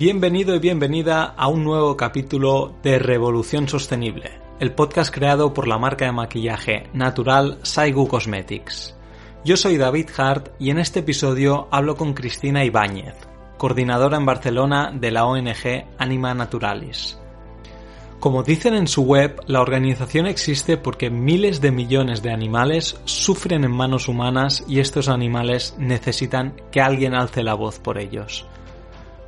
Bienvenido y bienvenida a un nuevo capítulo de Revolución Sostenible, el podcast creado por la marca de maquillaje natural Saigu Cosmetics. Yo soy David Hart y en este episodio hablo con Cristina Ibáñez, coordinadora en Barcelona de la ONG Anima Naturalis. Como dicen en su web, la organización existe porque miles de millones de animales sufren en manos humanas y estos animales necesitan que alguien alce la voz por ellos.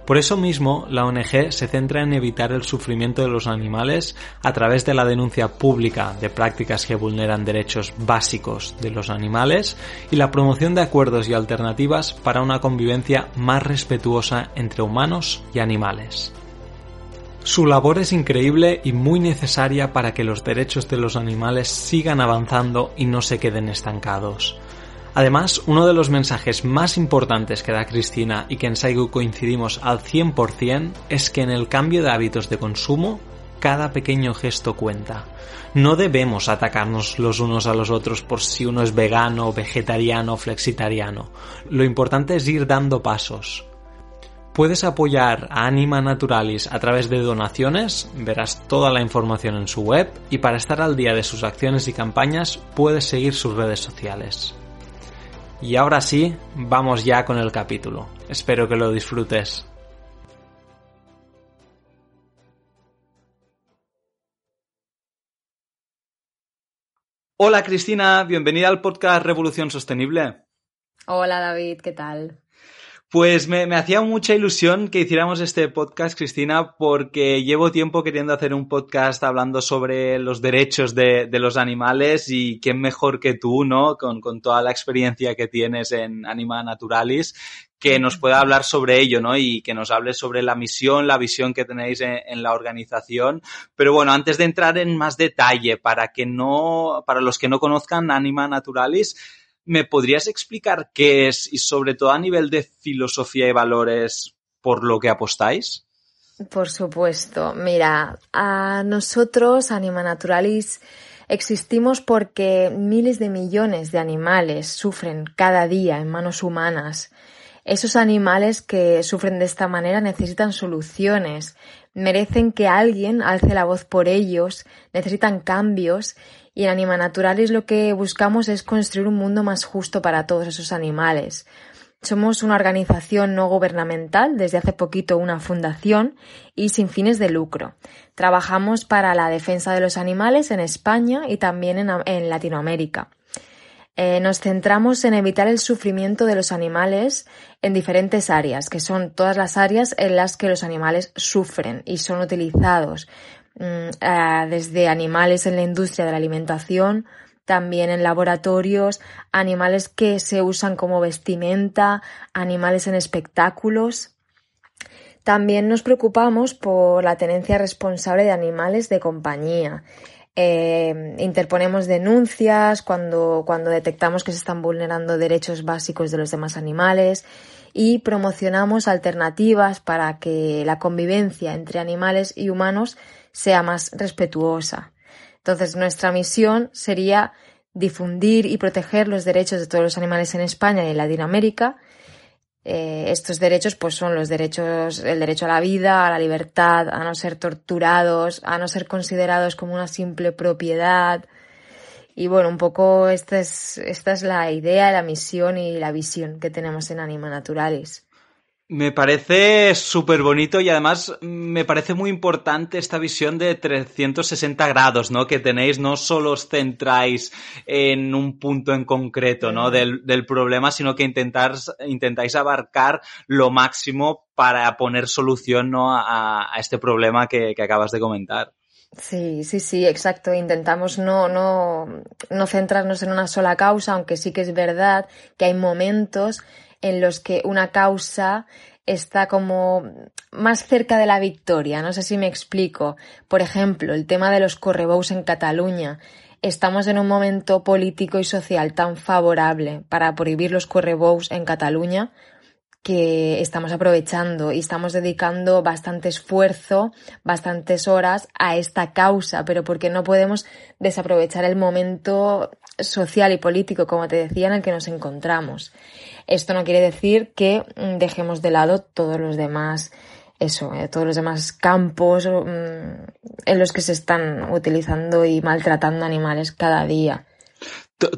Por eso mismo, la ONG se centra en evitar el sufrimiento de los animales a través de la denuncia pública de prácticas que vulneran derechos básicos de los animales y la promoción de acuerdos y alternativas para una convivencia más respetuosa entre humanos y animales. Su labor es increíble y muy necesaria para que los derechos de los animales sigan avanzando y no se queden estancados. Además, uno de los mensajes más importantes que da Cristina y que en Saigu coincidimos al 100% es que en el cambio de hábitos de consumo, cada pequeño gesto cuenta. No debemos atacarnos los unos a los otros por si uno es vegano, vegetariano flexitariano. Lo importante es ir dando pasos, Puedes apoyar a Anima Naturalis a través de donaciones, verás toda la información en su web y para estar al día de sus acciones y campañas puedes seguir sus redes sociales. Y ahora sí, vamos ya con el capítulo. Espero que lo disfrutes. Hola Cristina, bienvenida al podcast Revolución Sostenible. Hola David, ¿qué tal? Pues me, hacía mucha ilusión que hiciéramos este podcast, Cristina, porque llevo tiempo queriendo hacer un podcast hablando sobre los derechos de, los animales y quién mejor que tú, ¿no? Con, toda la experiencia que tienes en Anima Naturalis, que nos pueda hablar sobre ello, ¿no? Y que nos hable sobre la misión, la visión que tenéis en, en, la organización. Pero bueno, antes de entrar en más detalle, para que no, para los que no conozcan Anima Naturalis, ¿Me podrías explicar qué es y sobre todo a nivel de filosofía y valores por lo que apostáis? Por supuesto. Mira, a nosotros, Anima Naturalis, existimos porque miles de millones de animales sufren cada día en manos humanas. Esos animales que sufren de esta manera necesitan soluciones, merecen que alguien alce la voz por ellos, necesitan cambios y en Anima Naturalis lo que buscamos es construir un mundo más justo para todos esos animales. Somos una organización no gubernamental, desde hace poquito una fundación y sin fines de lucro. Trabajamos para la defensa de los animales en España y también en, Latinoamérica. Eh, nos centramos en evitar el sufrimiento de los animales en diferentes áreas, que son todas las áreas en las que los animales sufren y son utilizados desde animales en la industria de la alimentación, también en laboratorios, animales que se usan como vestimenta, animales en espectáculos. También nos preocupamos por la tenencia responsable de animales de compañía. Eh, interponemos denuncias cuando, cuando detectamos que se están vulnerando derechos básicos de los demás animales y promocionamos alternativas para que la convivencia entre animales y humanos sea más respetuosa. Entonces, nuestra misión sería difundir y proteger los derechos de todos los animales en España y en Latinoamérica. Eh, estos derechos, pues, son los derechos, el derecho a la vida, a la libertad, a no ser torturados, a no ser considerados como una simple propiedad. Y bueno, un poco esta es, esta es la idea, la misión y la visión que tenemos en Anima Naturalis. Me parece súper bonito y además me parece muy importante esta visión de 360 grados, ¿no? Que tenéis, no solo os centráis en un punto en concreto, ¿no? Del, problema, sino que intentáis abarcar lo máximo para poner solución, ¿no? A, este problema que, que acabas de comentar. Sí, sí, sí, exacto. Intentamos no, no, no centrarnos en una sola causa, aunque sí que es verdad que hay momentos en los que una causa está como más cerca de la victoria. No sé si me explico. Por ejemplo, el tema de los correbous en Cataluña. Estamos en un momento político y social tan favorable para prohibir los correbous en Cataluña que estamos aprovechando y estamos dedicando bastante esfuerzo, bastantes horas a esta causa, pero porque no podemos desaprovechar el momento social y político, como te decía, en el que nos encontramos. Esto no quiere decir que mm, dejemos de lado todos los demás eso, eh, todos los demás campos mm, en los que se están utilizando y maltratando animales cada día.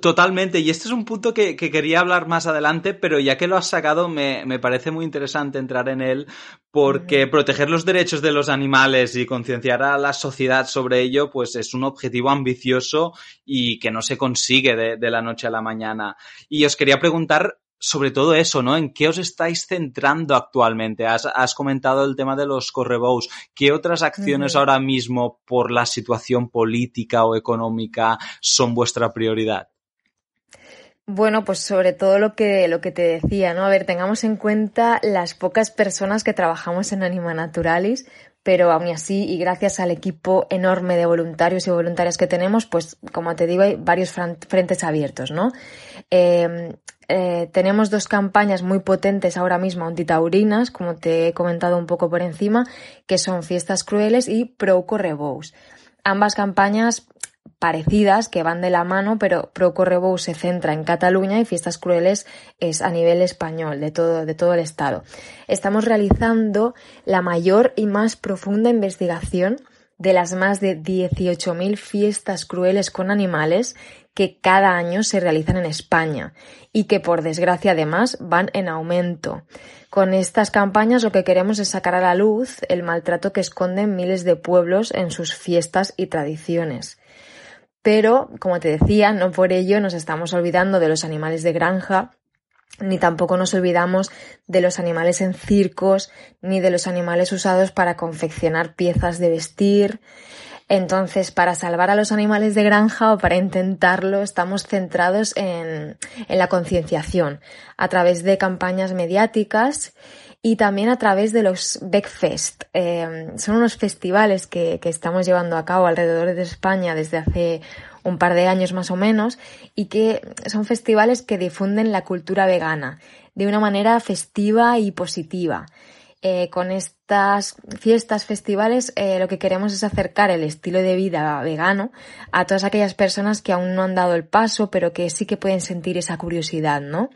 Totalmente, y este es un punto que, quería hablar más adelante, pero ya que lo has sacado, me, parece muy interesante entrar en él, porque proteger los derechos de los animales y concienciar a la sociedad sobre ello, pues es un objetivo ambicioso y que no se consigue de, la noche a la mañana. Y os quería preguntar sobre todo eso, ¿no? ¿En qué os estáis centrando actualmente? Has, comentado el tema de los correbous. ¿Qué otras acciones ahora mismo por la situación política o económica son vuestra prioridad? Bueno, pues sobre todo lo que, lo que te decía, ¿no? A ver, tengamos en cuenta las pocas personas que trabajamos en Anima Naturalis, pero aún así, y gracias al equipo enorme de voluntarios y voluntarias que tenemos, pues como te digo, hay varios frentes abiertos, ¿no? Em, eh, tenemos dos campañas muy potentes ahora mismo antitaurinas, como te he comentado un poco por encima, que son Fiestas Crueles y Pro Correbous. Ambas campañas parecidas que van de la mano, pero Pro Correbou se centra en Cataluña y Fiestas Crueles es a nivel español, de todo, de todo el Estado. Estamos realizando la mayor y más profunda investigación de las más de 18.000 fiestas crueles con animales que cada año se realizan en España y que por desgracia además van en aumento. Con estas campañas lo que queremos es sacar a la luz el maltrato que esconden miles de pueblos en sus fiestas y tradiciones. Pero, como te decía, no por ello nos estamos olvidando de los animales de granja, ni tampoco nos olvidamos de los animales en circos, ni de los animales usados para confeccionar piezas de vestir. Entonces, para salvar a los animales de granja o para intentarlo, estamos centrados en, la concienciación a través de campañas mediáticas y también a través de los Beckfest. Eh, son unos festivales que, estamos llevando a cabo alrededor de España desde hace un par de años más o menos y que son festivales que difunden la cultura vegana de una manera festiva y positiva. Eh, con estas fiestas, festivales, eh, lo que queremos es acercar el estilo de vida vegano a todas aquellas personas que aún no han dado el paso, pero que sí que pueden sentir esa curiosidad, ¿no?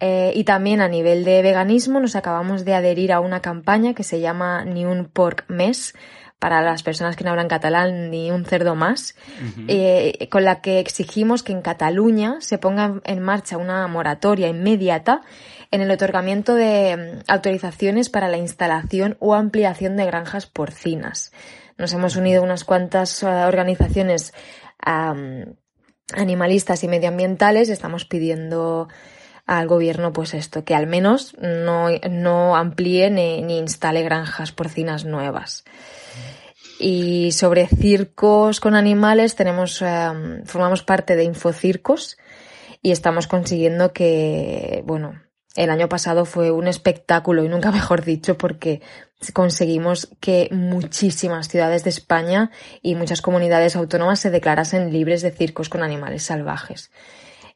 Eh, y también a nivel de veganismo nos acabamos de adherir a una campaña que se llama Ni un porc mes para las personas que no hablan catalán ni un cerdo más, eh, con la que exigimos que en Cataluña se ponga en marcha una moratoria inmediata en el otorgamiento de mm, autorizaciones para la instalación o ampliación de granjas porcinas. Nos hemos unido unas cuantas eh, organizaciones animalistas y medioambientales y estamos pidiendo al gobierno pues esto, que al menos no, no amplíe ni, instale granjas porcinas nuevas. Y sobre circos con animales tenemos, em, formamos parte de Infocircos y estamos consiguiendo que, bueno, el año pasado fue un espectáculo y nunca mejor dicho porque conseguimos que muchísimas ciudades de España y muchas comunidades autónomas se declarasen libres de circos con animales salvajes.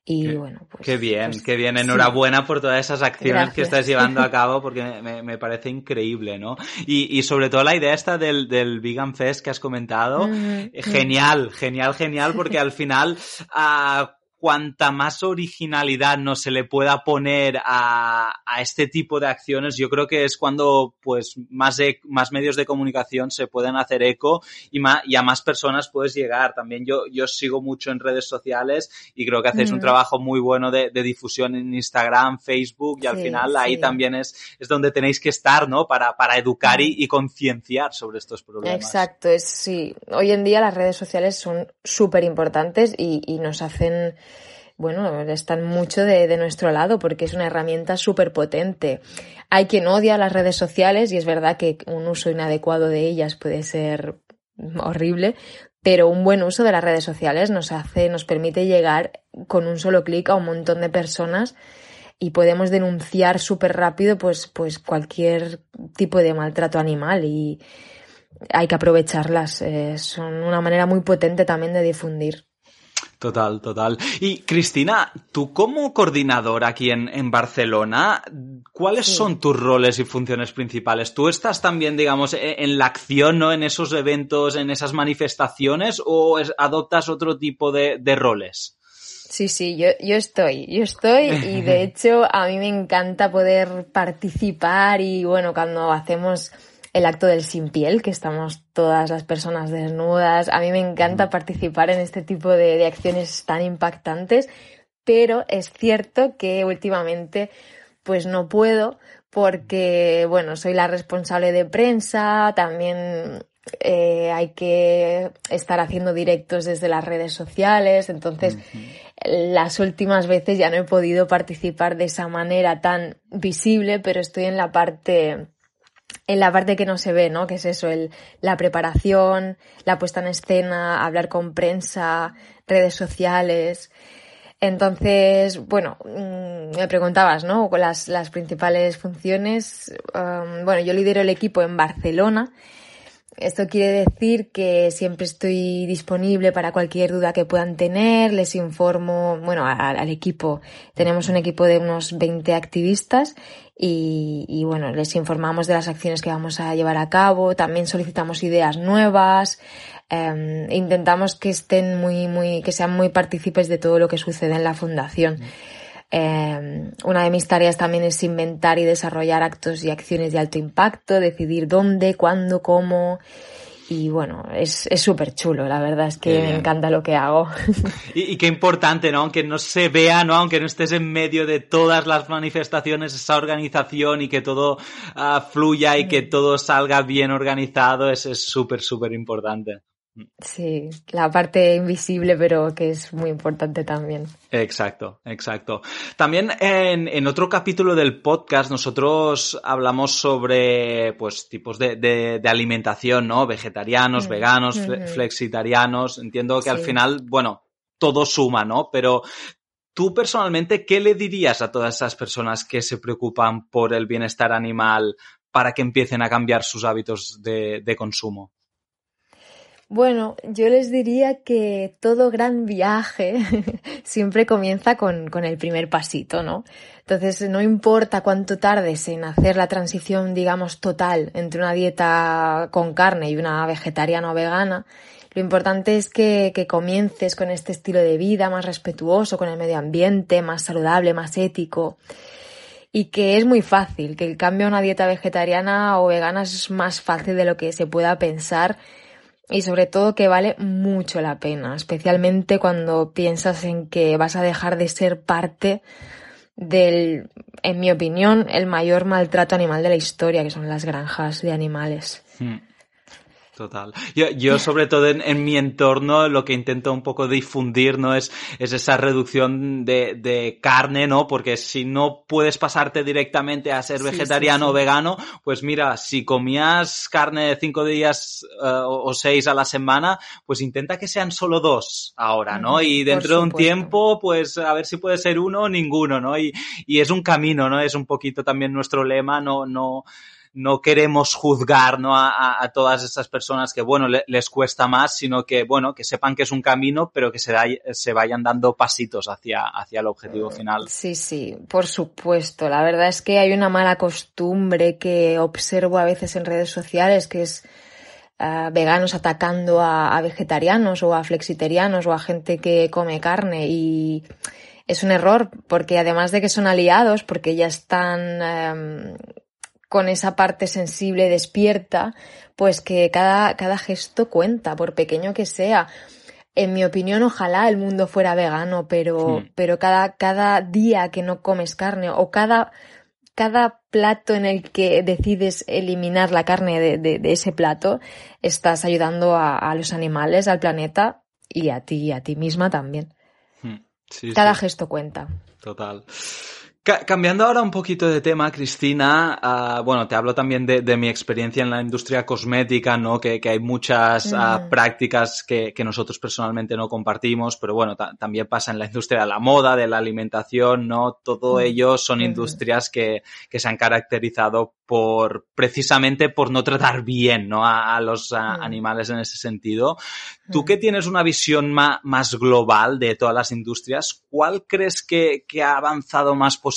Y qué, bueno, pues. Qué bien, pues, qué bien. Enhorabuena por todas esas acciones que estás llevando a cabo porque me, me parece increíble, ¿no? Y, y, sobre todo la idea esta del, del Vegan Fest que has comentado. Genial, genial, genial, porque al final, uh, cuanta más originalidad no se le pueda poner a, a, este tipo de acciones, yo creo que es cuando pues más, más medios de comunicación se pueden hacer eco y, más, y a más personas puedes llegar. También yo, yo sigo mucho en redes sociales y creo que hacéis un trabajo muy bueno de, de, difusión en Instagram, Facebook y al final ahí también es, es donde tenéis que estar, ¿no? Para, para educar y, y concienciar sobre estos problemas. Exacto, es sí. Hoy en día las redes sociales son súper importantes y, y nos hacen bueno, están mucho de, nuestro lado porque es una herramienta súper potente. Hay quien odia las redes sociales y es verdad que un uso inadecuado de ellas puede ser horrible, pero un buen uso de las redes sociales nos hace, nos permite llegar con un solo clic a un montón de personas y podemos denunciar súper rápido pues, pues cualquier tipo de maltrato animal y hay que aprovecharlas. Eh, son una manera muy potente también de difundir. Total, total. Y Cristina, tú como coordinadora aquí en, Barcelona, ¿cuáles son tus roles y funciones principales? ¿Tú estás también, digamos, e, en, la acción, ¿no? En esos eventos, en esas manifestaciones, o adoptas otro tipo de, roles? Sí, sí, yo, yo estoy, yo estoy y de hecho a mí me encanta poder participar y bueno, cuando hacemos el acto del sin piel, que estamos todas las personas desnudas, a mí me encanta participar en este tipo de, de acciones tan impactantes, pero es cierto que últimamente pues no puedo porque, bueno, soy la responsable de prensa, también eh, hay que estar haciendo directos desde las redes sociales, entonces las últimas veces ya no he podido participar de esa manera tan visible, pero estoy en la parte en la parte que no se ve, ¿no? Que es eso, el, la preparación, la puesta en escena, hablar con prensa, redes sociales. Entonces, bueno, mm, me preguntabas, ¿no? Las, las principales funciones. Um, bueno, yo lidero el equipo en Barcelona esto quiere decir que siempre estoy disponible para cualquier duda que puedan tener, les informo, bueno, al, equipo. Tenemos un equipo de unos 20 activistas y, bueno, les informamos de las acciones que vamos a llevar a cabo, también solicitamos ideas nuevas, eh, intentamos que estén muy, muy, que sean muy partícipes de todo lo que sucede en la fundación. Eh, una de mis tareas también es inventar y desarrollar actos y acciones de alto impacto, decidir dónde, cuándo, cómo. Y bueno, es súper chulo, la verdad es que me encanta lo que hago. Y, qué importante, ¿no? Aunque no se vea, ¿no? Aunque no estés en medio de todas las manifestaciones, esa organización y que todo ah, fluya y que mm. todo salga bien organizado, es súper, súper importante. Sí, la parte invisible, pero que es muy importante también. Exacto, exacto. También en, otro capítulo del podcast nosotros hablamos sobre pues tipos de, alimentación, ¿no? Vegetarianos, mm, veganos, flexitarianos. Entiendo que al final, bueno, todo suma, ¿no? Pero tú personalmente, ¿qué le dirías a todas esas personas que se preocupan por el bienestar animal para que empiecen a cambiar sus hábitos de consumo? Bueno, yo les diría que todo gran viaje siempre comienza con, con, el primer pasito, ¿no? Entonces, no importa cuánto tardes en hacer la transición, digamos, total entre una dieta con carne y una vegetariana o vegana, lo importante es que, que comiences con este estilo de vida más respetuoso con el medio ambiente, más saludable, más ético y que es muy fácil, que el cambio a una dieta vegetariana o vegana es más fácil de lo que se pueda pensar y sobre todo que vale mucho la pena, especialmente cuando piensas en que vas a dejar de ser parte del, en mi opinión, el mayor maltrato animal de la historia, que son las granjas de animales. Hmm. Total. Yo, yo sobre todo en, mi entorno lo que intento un poco difundir, ¿no? Es, es esa reducción de, de carne, ¿no? Porque si no puedes pasarte directamente a ser vegetariano o vegano, pues mira, si comías carne cinco días eh, o seis a la semana, pues intenta que sean solo dos ahora, ¿no? Y dentro de un tiempo, pues a ver si puede ser uno o ninguno, ¿no? Y, y es un camino, ¿no? Es un poquito también nuestro lema, no, no, no queremos juzgar ¿no? a, a, todas esas personas que, bueno, les cuesta más, sino que, bueno, que sepan que es un camino, pero que se, da, se vayan dando pasitos hacia, hacia el objetivo final. Sí, sí, por supuesto. La verdad es que hay una mala costumbre que observo a veces en redes sociales, que es uh, veganos atacando a, a, vegetarianos o a flexitarianos o a gente que come carne y es un error porque además de que son aliados, porque ya están... Um, con esa parte sensible despierta, pues que cada, cada gesto cuenta, por pequeño que sea. En mi opinión, ojalá el mundo fuera vegano, pero, hmm. pero cada, cada día que no comes carne o cada, cada plato en el que decides eliminar la carne de, de, ese plato, estás ayudando a, a, los animales, al planeta y a ti y a ti misma también. Hmm. cada gesto cuenta. Total cambiando ahora un poquito de tema, Cristina, uh, bueno, te hablo también de, de, mi experiencia en la industria cosmética, ¿no? Que, que hay muchas uh, prácticas que, que, nosotros personalmente no compartimos, pero bueno, también pasa en la industria de la moda, de la alimentación, ¿no? Todo ello son industrias que, que se han caracterizado por precisamente por no tratar bien ¿no? a, a los a, animales en ese sentido. Tú que tienes una visión más global de todas las industrias, ¿cuál crees que, que, ha avanzado más positivamente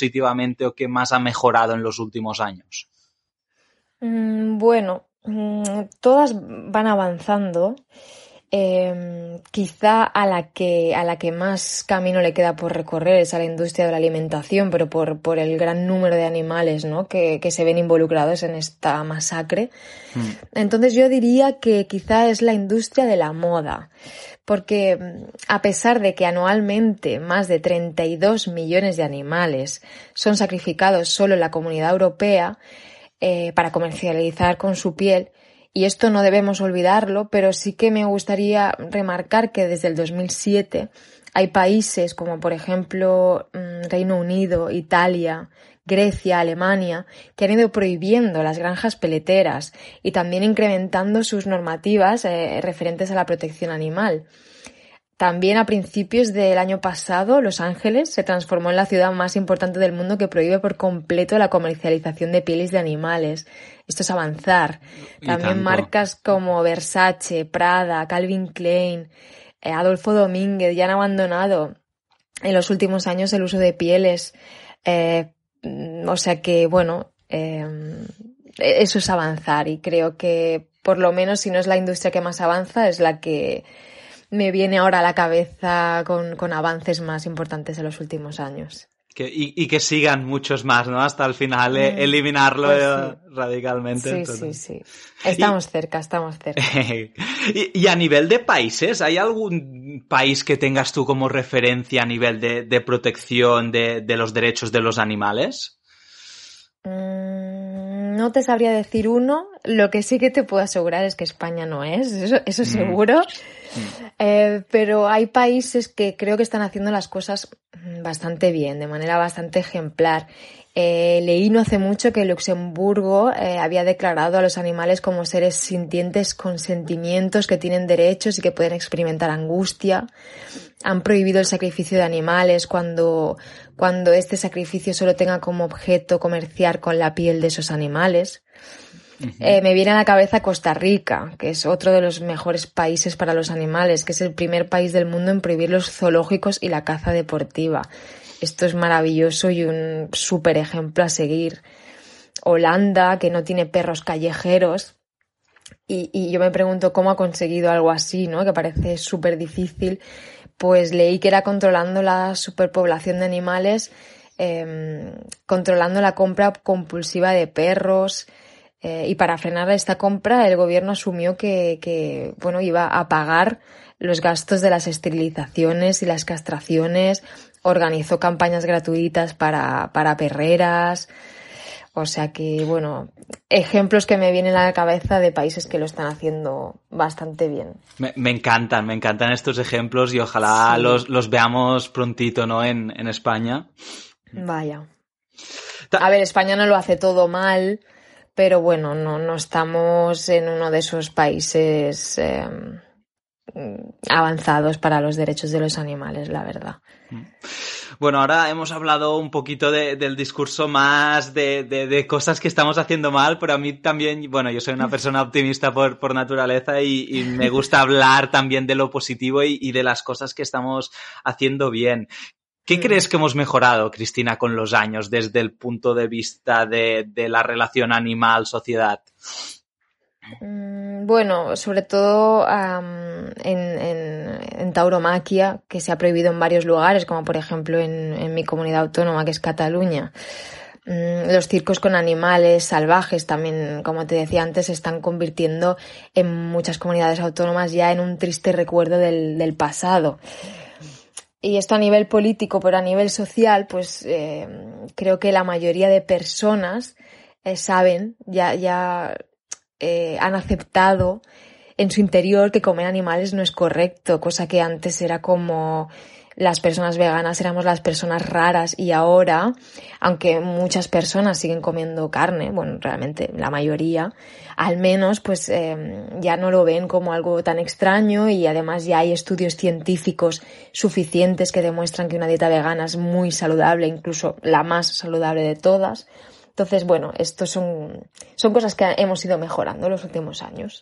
o que más ha mejorado en los últimos años? Mm, bueno, mm, todas van avanzando eh, quizá a la que a la que más camino le queda por recorrer es a la industria de la alimentación, pero por, por el gran número de animales ¿no? que, que se ven involucrados en esta masacre. Mm. Entonces yo diría que quizá es la industria de la moda, porque mm, a pesar de que anualmente más de 32 millones de animales son sacrificados solo en la comunidad europea eh, para comercializar con su piel, y esto no debemos olvidarlo, pero sí que me gustaría remarcar que desde el 2007 hay países como por ejemplo mm, Reino Unido, Italia, Grecia, Alemania, que han ido prohibiendo las granjas peleteras y también incrementando sus normativas eh, referentes a la protección animal. También a principios del año pasado, Los Ángeles se transformó en la ciudad más importante del mundo que prohíbe por completo la comercialización de pieles de animales. Esto es avanzar. También marcas como Versace, Prada, Calvin Klein, Adolfo Domínguez ya han abandonado en los últimos años el uso de pieles. Eh, o sea que, bueno, em, eso es avanzar y creo que por lo menos si no es la industria que más avanza, es la que me viene ahora a la cabeza con, avances más importantes en los últimos años. Y, que sigan muchos más, ¿no? Hasta el final, eh, mm, eliminarlo pues eh, radicalmente. Sí, sí, sí. Estamos cerca, estamos cerca. y, a nivel de países, ¿hay algún país que tengas tú como referencia a nivel de, protección de, los derechos de los animales? Mm, no te sabría decir uno. Lo que sí que te puedo asegurar es que España no es, eso, eso mm. seguro. Eh, pero hay países que creo que están haciendo las cosas bastante bien, de manera bastante ejemplar. Eh, leí no hace mucho que Luxemburgo eh, había declarado a los animales como seres sintientes con sentimientos que tienen derechos y que pueden experimentar angustia. Han prohibido el sacrificio de animales cuando, cuando este sacrificio solo tenga como objeto comerciar con la piel de esos animales. Eh, me viene a la cabeza Costa Rica, que es otro de los mejores países para los animales, que es el primer país del mundo en prohibir los zoológicos y la caza deportiva. Esto es maravilloso y un súper ejemplo a seguir. Holanda, que no tiene perros callejeros. Y, y, yo me pregunto cómo ha conseguido algo así, ¿no? Que parece súper difícil. Pues leí que era controlando la superpoblación de animales, eh, controlando la compra compulsiva de perros, eh, y para frenar esta compra, el gobierno asumió que, bueno, iba a pagar los gastos de las esterilizaciones y las castraciones, organizó campañas gratuitas para, para perreras. O sea que, bueno, ejemplos que me vienen a la cabeza de países que lo están haciendo bastante bien. Me, encantan, me encantan estos ejemplos y ojalá los, los, veamos prontito, ¿no? En, en España. Vaya. A ver, España no lo hace todo mal, pero bueno, no, no estamos en uno de esos países em, avanzados para los derechos de los animales, la verdad. Mm. Bueno, ahora hemos hablado un poquito del discurso más de, de, cosas que estamos haciendo mal, pero a mí también, bueno, yo soy una persona optimista por, por naturaleza y, me gusta hablar también de lo positivo y, y, de las cosas que estamos haciendo bien. ¿Qué mm. crees que hemos mejorado, Cristina, con los años desde el punto de vista de, la relación animal-sociedad? Mm, bueno, sobre todo en, tauromaquia, que se ha prohibido en varios lugares, como por ejemplo en, mi comunidad autónoma, que es Cataluña. Mm, los circos con animales salvajes también, como te decía antes, se están convirtiendo en muchas comunidades autónomas ya en un triste recuerdo del, pasado y esto a nivel político, pero a nivel social, pues eh, creo que la mayoría de personas eh, saben, ya, ya eh, han aceptado en su interior que comer animales no es correcto, cosa que antes era como las personas veganas éramos las personas raras y ahora, aunque muchas personas siguen comiendo carne, bueno, realmente la mayoría, al menos pues em, ya no lo ven como algo tan extraño y además ya hay estudios científicos suficientes que demuestran que una dieta vegana es muy saludable, incluso la más saludable de todas. Entonces, bueno, esto son, son cosas que hemos ido mejorando en los últimos años.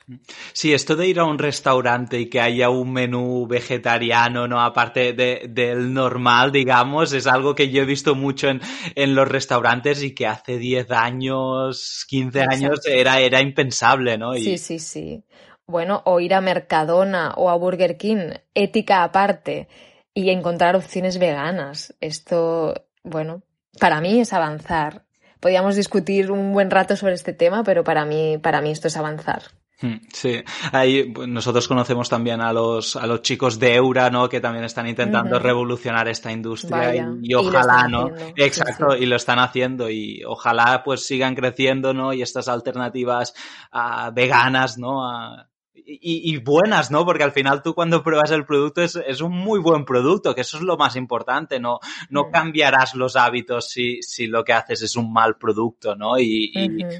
Sí, esto de ir a un restaurante y que haya un menú vegetariano, ¿no? Aparte del normal, digamos, es algo que yo he visto mucho en, en los restaurantes y que hace 10 años, 15 años era, era impensable, ¿no? Sí, sí, sí. bueno, o ir a Mercadona o a Burger King, ética aparte, y encontrar opciones veganas. Esto, bueno, para mí es avanzar. Podríamos discutir un buen rato sobre este tema, pero para mí, para mí esto es avanzar. Hmm, sí, ahí pues, nosotros conocemos también a los, a los chicos de Eura, ¿no? Que también están intentando revolucionar esta industria y, ojalá, ¿no? Exacto, y lo están haciendo y ojalá pues sigan creciendo, ¿no? Y estas alternativas uh, veganas, ¿no? Y, buenas, ¿no? Porque al final tú cuando pruebas el producto es, es, un muy buen producto, que eso es lo más importante, ¿no? No cambiarás los hábitos si, si lo que haces es un mal producto, ¿no? Y,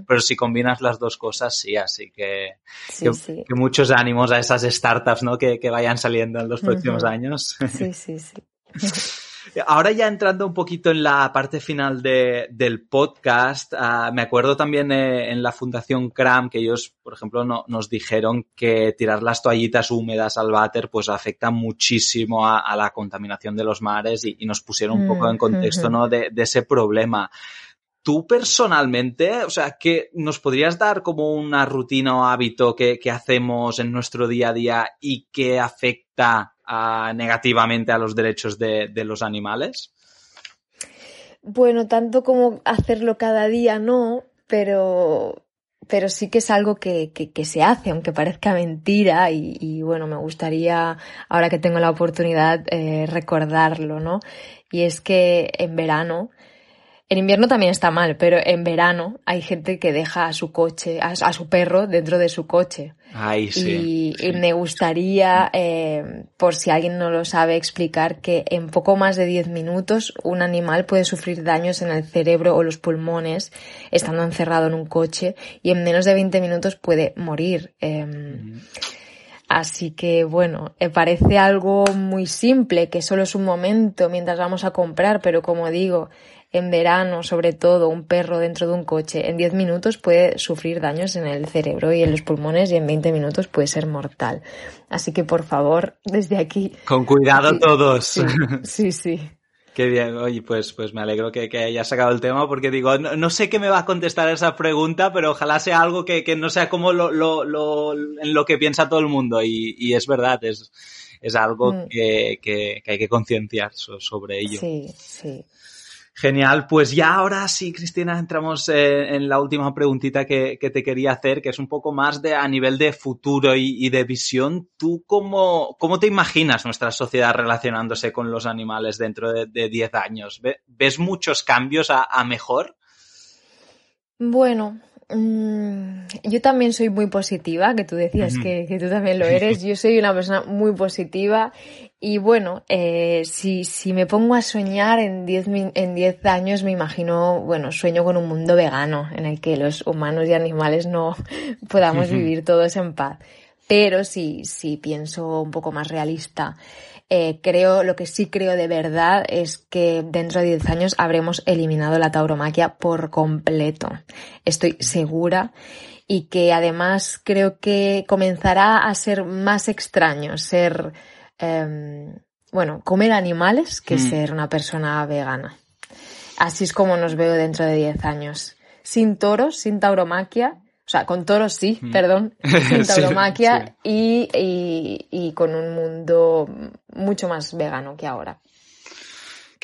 Pero si combinas las dos cosas, sí, así que, que, muchos ánimos a esas startups, ¿no? Que, que vayan saliendo en los próximos años. Sí, sí, sí. Ahora ya entrando un poquito en la parte final de, del podcast, uh, me acuerdo también eh, en la Fundación CRAM que ellos, por ejemplo, no, nos dijeron que tirar las toallitas húmedas al váter pues afecta muchísimo a, a la contaminación de los mares y, y nos pusieron un poco en mm, contexto ¿no? de, de ese problema tú personalmente, o sea, que nos podrías dar como una rutina o hábito que, que hacemos en nuestro día a día y que afecta negativamente a los derechos de, los animales? Bueno, tanto como hacerlo cada día no, pero, pero sí que es algo que, se hace, aunque parezca mentira, y, bueno, me gustaría, ahora que tengo la oportunidad, eh, recordarlo, ¿no? Y es que en verano en invierno también está mal, pero en verano hay gente que deja a su coche, a, su perro dentro de su coche. Ay, sí. Y, me gustaría, eh, por si alguien no lo sabe, explicar que en poco más de 10 minutos un animal puede sufrir daños en el cerebro o los pulmones estando encerrado en un coche y en menos de 20 minutos puede morir. Em, así que bueno, me parece algo muy simple, que solo es un momento mientras vamos a comprar, pero como digo, en verano, sobre todo, un perro dentro de un coche en 10 minutos puede sufrir daños en el cerebro y en los pulmones y en 20 minutos puede ser mortal. Así que, por favor, desde aquí. Con cuidado todos. Sí, sí. Qué bien, oye, pues, pues me alegro que, que hayas sacado el tema porque digo, no, sé qué me va a contestar esa pregunta, pero ojalá sea algo que, que no sea como lo, lo, lo, en lo que piensa todo el mundo y, y es verdad, es, es algo mm. que, que, hay que concienciar sobre ello. Sí, sí. Genial, pues ya ahora sí, Cristina, entramos eh, en la última preguntita que, te quería hacer, que es un poco más de a nivel de futuro y, de visión. ¿Tú cómo, cómo, te imaginas nuestra sociedad relacionándose con los animales dentro de 10 años? ¿Ves muchos cambios a, mejor? Bueno, yo también soy muy positiva, que tú decías que, que, tú también lo eres. Yo soy una persona muy positiva y bueno, eh, si, si me pongo a soñar en 10 en diez años, me imagino, bueno, sueño con un mundo vegano en el que los humanos y animales no podamos vivir todos en paz. Pero si, si pienso un poco más realista, eh, creo, lo que sí creo de verdad es que dentro de 10 años habremos eliminado la tauromaquia por completo. Estoy segura y que además creo que comenzará a ser más extraño ser Em, bueno, comer animales que mm. ser una persona vegana. Así es como nos veo dentro de 10 años. Sin toros, sin tauromaquia, o sea, con toros sí, mm. perdón, sin tauromaquia Y, y con un mundo mucho más vegano que ahora.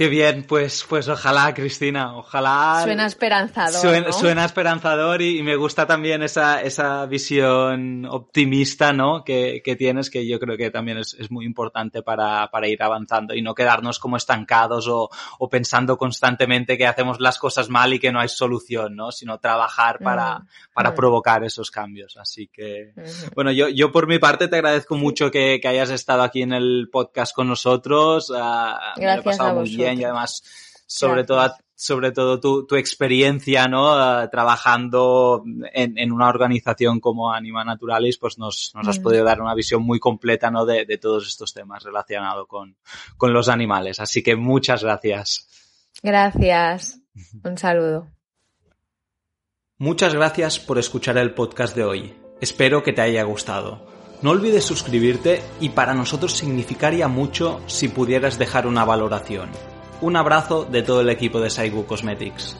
Qué bien, pues, pues ojalá, Cristina, ojalá. Suena esperanzador. Suena, suena esperanzador y, me gusta también esa, esa visión optimista, ¿no? Que, que tienes, que yo creo que también es, es muy importante para, para, ir avanzando y no quedarnos como estancados o, o, pensando constantemente que hacemos las cosas mal y que no hay solución, ¿no? Sino trabajar para, mm, para mm. provocar esos cambios. Así que, bueno, yo, yo por mi parte te agradezco mucho que, que hayas estado aquí en el podcast con nosotros. Uh, Gracias a vosotros y además sobre todo sobre todo tu, tu experiencia no eh, trabajando en, en, una organización como Anima Naturalis pues nos, nos has mm. podido dar una visión muy completa no de, de todos estos temas relacionados con, con los animales. Así que muchas gracias. Gracias. Un saludo. Muchas gracias por escuchar el podcast de hoy. Espero que te haya gustado. No olvides suscribirte y para nosotros significaría mucho si pudieras dejar una valoración un abrazo de todo el equipo de Saigu Cosmetics.